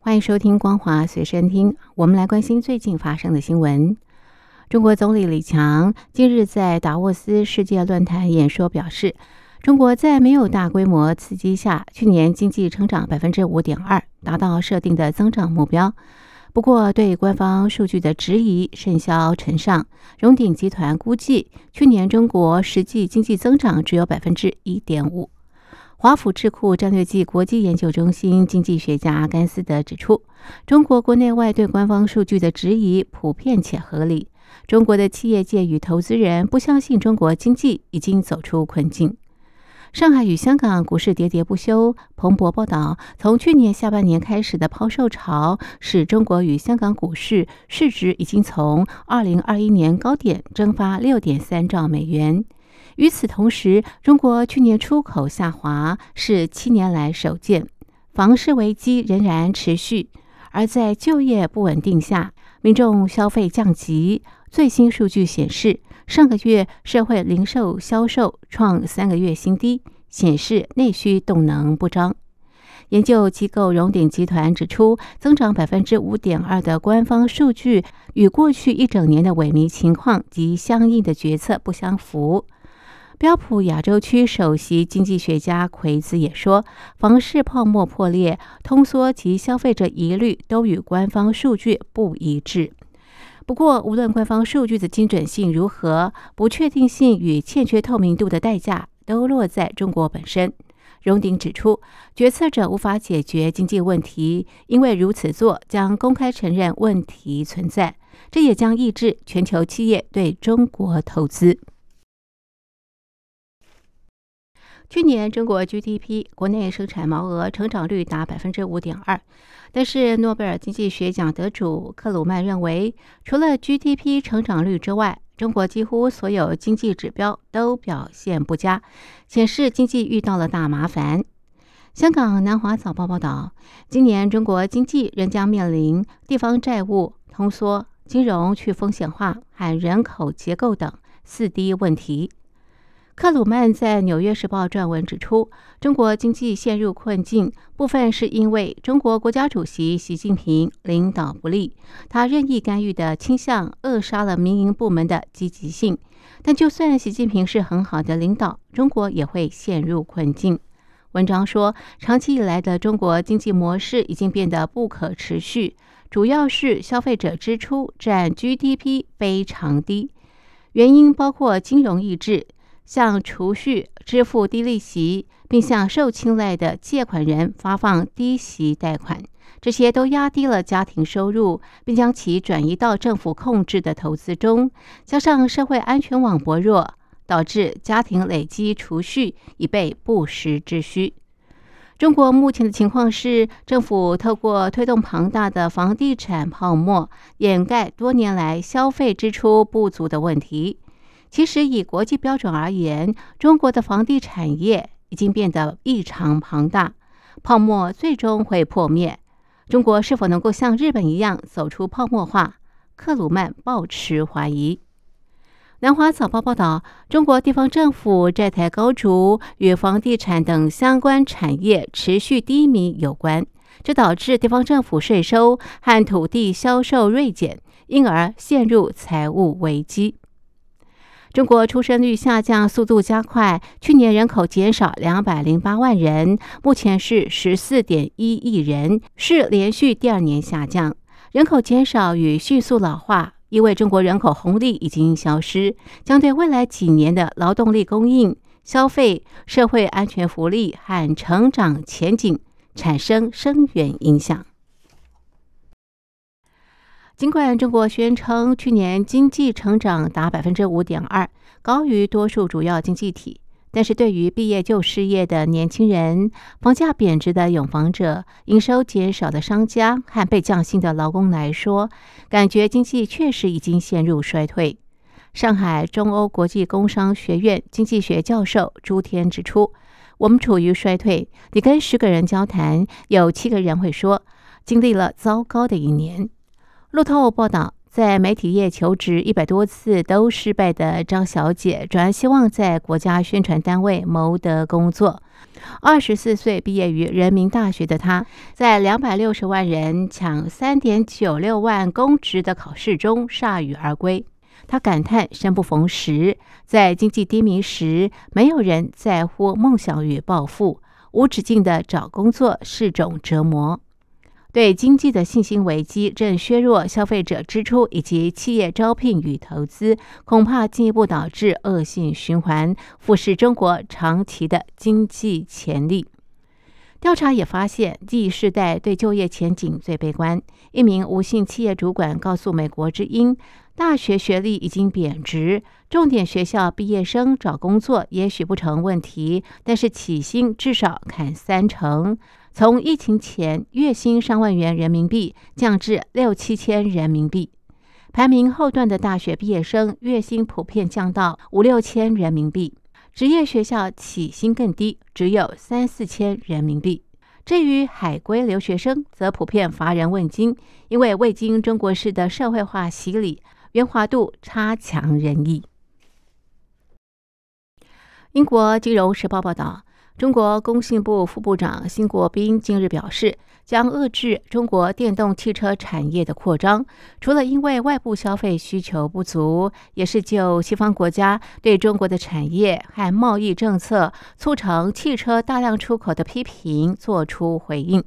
欢迎收听《光华随身听》。我们来关心最近发生的新闻。中国总理李强近日在达沃斯世界论坛演说表示，中国在没有大规模刺激下，去年经济成长百分之五点二，达到设定的增长目标。不过，对官方数据的质疑甚嚣尘上。荣鼎集团估计，去年中国实际经济增长只有百分之一点五。华府智库战略暨国际研究中心经济学家甘斯德指出，中国国内外对官方数据的质疑普遍且合理。中国的企业界与投资人不相信中国经济已经走出困境。上海与香港股市喋喋不休。彭博报道，从去年下半年开始的抛售潮，使中国与香港股市市值已经从2021年高点蒸发6.3兆美元。与此同时，中国去年出口下滑是七年来首见，房市危机仍然持续。而在就业不稳定下，民众消费降级。最新数据显示，上个月社会零售销售创三个月新低，显示内需动能不彰。研究机构荣鼎集团指出，增长百分之五点二的官方数据与过去一整年的萎靡情况及相应的决策不相符。标普亚洲区首席经济学家奎兹也说，房市泡沫破裂、通缩及消费者疑虑都与官方数据不一致。不过，无论官方数据的精准性如何，不确定性与欠缺透明度的代价都落在中国本身。荣鼎指出，决策者无法解决经济问题，因为如此做将公开承认问题存在，这也将抑制全球企业对中国投资。去年中国 GDP 国内生产毛额成长率达百分之五点二，但是诺贝尔经济学奖得主克鲁曼认为，除了 GDP 成长率之外，中国几乎所有经济指标都表现不佳，显示经济遇到了大麻烦。香港南华早报报道，今年中国经济仍将面临地方债务通缩、金融去风险化和人口结构等四低问题。克鲁曼在《纽约时报》撰文指出，中国经济陷入困境，部分是因为中国国家主席习近平领导不力，他任意干预的倾向扼杀了民营部门的积极性。但就算习近平是很好的领导，中国也会陷入困境。文章说，长期以来的中国经济模式已经变得不可持续，主要是消费者支出占 GDP 非常低，原因包括金融抑制。向储蓄支付低利息，并向受青睐的借款人发放低息贷款，这些都压低了家庭收入，并将其转移到政府控制的投资中。加上社会安全网薄弱，导致家庭累积储蓄已被不时之需。中国目前的情况是，政府透过推动庞大的房地产泡沫，掩盖多年来消费支出不足的问题。其实，以国际标准而言，中国的房地产业已经变得异常庞大，泡沫最终会破灭。中国是否能够像日本一样走出泡沫化？克鲁曼抱持怀疑。南华早报报道，中国地方政府债台高筑，与房地产等相关产业持续低迷有关，这导致地方政府税收和土地销售锐减，因而陷入财务危机。中国出生率下降速度加快，去年人口减少两百零八万人，目前是十四点一亿人，是连续第二年下降。人口减少与迅速老化，意味中国人口红利已经消失，将对未来几年的劳动力供应、消费、社会安全福利和成长前景产生深远影响。尽管中国宣称去年经济成长达百分之五点二，高于多数主要经济体，但是对于毕业就失业的年轻人、房价贬值的永房者、营收减少的商家和被降薪的劳工来说，感觉经济确实已经陷入衰退。上海中欧国际工商学院经济学教授朱天指出，我们处于衰退。你跟十个人交谈，有七个人会说经历了糟糕的一年。路透报道。在媒体业求职一百多次都失败的张小姐，转而希望在国家宣传单位谋得工作。二十四岁毕业于人民大学的她，在两百六十万人抢三点九六万公职的考试中铩羽而归。她感叹生不逢时，在经济低迷时，没有人在乎梦想与抱负，无止境的找工作是种折磨。对经济的信心危机正削弱消费者支出以及企业招聘与投资，恐怕进一步导致恶性循环，腐蚀中国长期的经济潜力。调查也发现，Z 世代对就业前景最悲观。一名无姓企业主管告诉《美国之音》，大学学历已经贬值，重点学校毕业生找工作也许不成问题，但是起薪至少砍三成。从疫情前月薪上万元人民币降至六七千人民币，排名后段的大学毕业生月薪普遍降到五六千人民币，职业学校起薪更低，只有三四千人民币。至于海归留学生，则普遍乏人问津，因为未经中国式的社会化洗礼，圆滑度差强人意。英国金融时报报道。中国工信部副部长辛国斌近日表示，将遏制中国电动汽车产业的扩张，除了因为外部消费需求不足，也是就西方国家对中国的产业和贸易政策促成汽车大量出口的批评作出回应。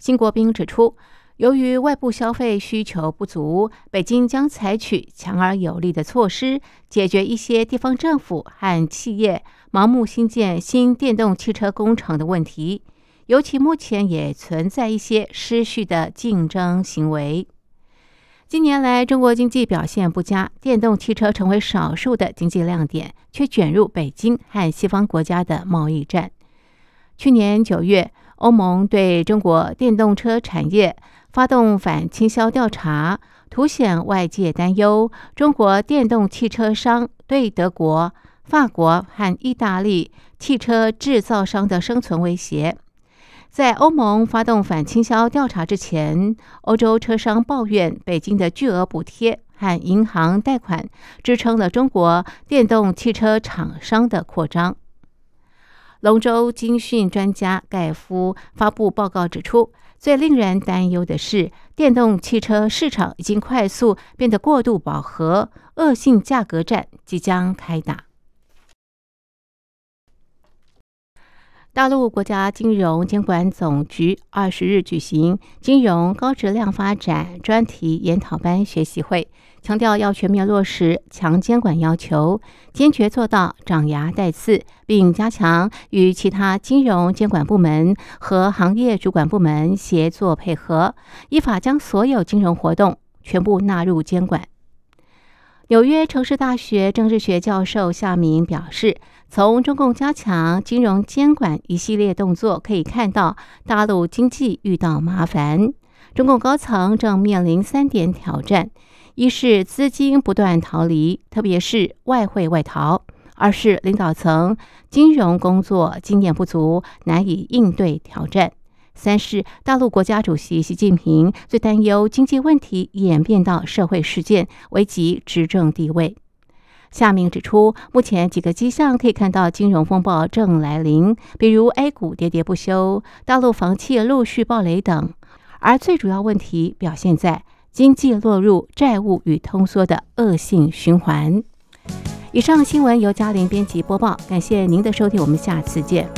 辛国斌指出。由于外部消费需求不足，北京将采取强而有力的措施，解决一些地方政府和企业盲目新建新电动汽车工厂的问题。尤其目前也存在一些失序的竞争行为。近年来，中国经济表现不佳，电动汽车成为少数的经济亮点，却卷入北京和西方国家的贸易战。去年九月，欧盟对中国电动车产业。发动反倾销调查，凸显外界担忧中国电动汽车商对德国、法国和意大利汽车制造商的生存威胁。在欧盟发动反倾销调查之前，欧洲车商抱怨北京的巨额补贴和银行贷款支撑了中国电动汽车厂商的扩张。龙舟经讯专家盖夫发布报告指出。最令人担忧的是，电动汽车市场已经快速变得过度饱和，恶性价格战即将开打。大陆国家金融监管总局二十日举行金融高质量发展专题研讨班学习会，强调要全面落实强监管要求，坚决做到长牙带刺，并加强与其他金融监管部门和行业主管部门协作配合，依法将所有金融活动全部纳入监管。纽约城市大学政治学教授夏明表示。从中共加强金融监管一系列动作可以看到，大陆经济遇到麻烦。中共高层正面临三点挑战：一是资金不断逃离，特别是外汇外逃；二是领导层金融工作经验不足，难以应对挑战；三是大陆国家主席习近平最担忧经济问题演变到社会事件，危及执政地位。夏明指出，目前几个迹象可以看到金融风暴正来临，比如 A 股喋喋不休，大陆房企陆续暴雷等。而最主要问题表现在经济落入债务与通缩的恶性循环。以上新闻由嘉玲编辑播报，感谢您的收听，我们下次见。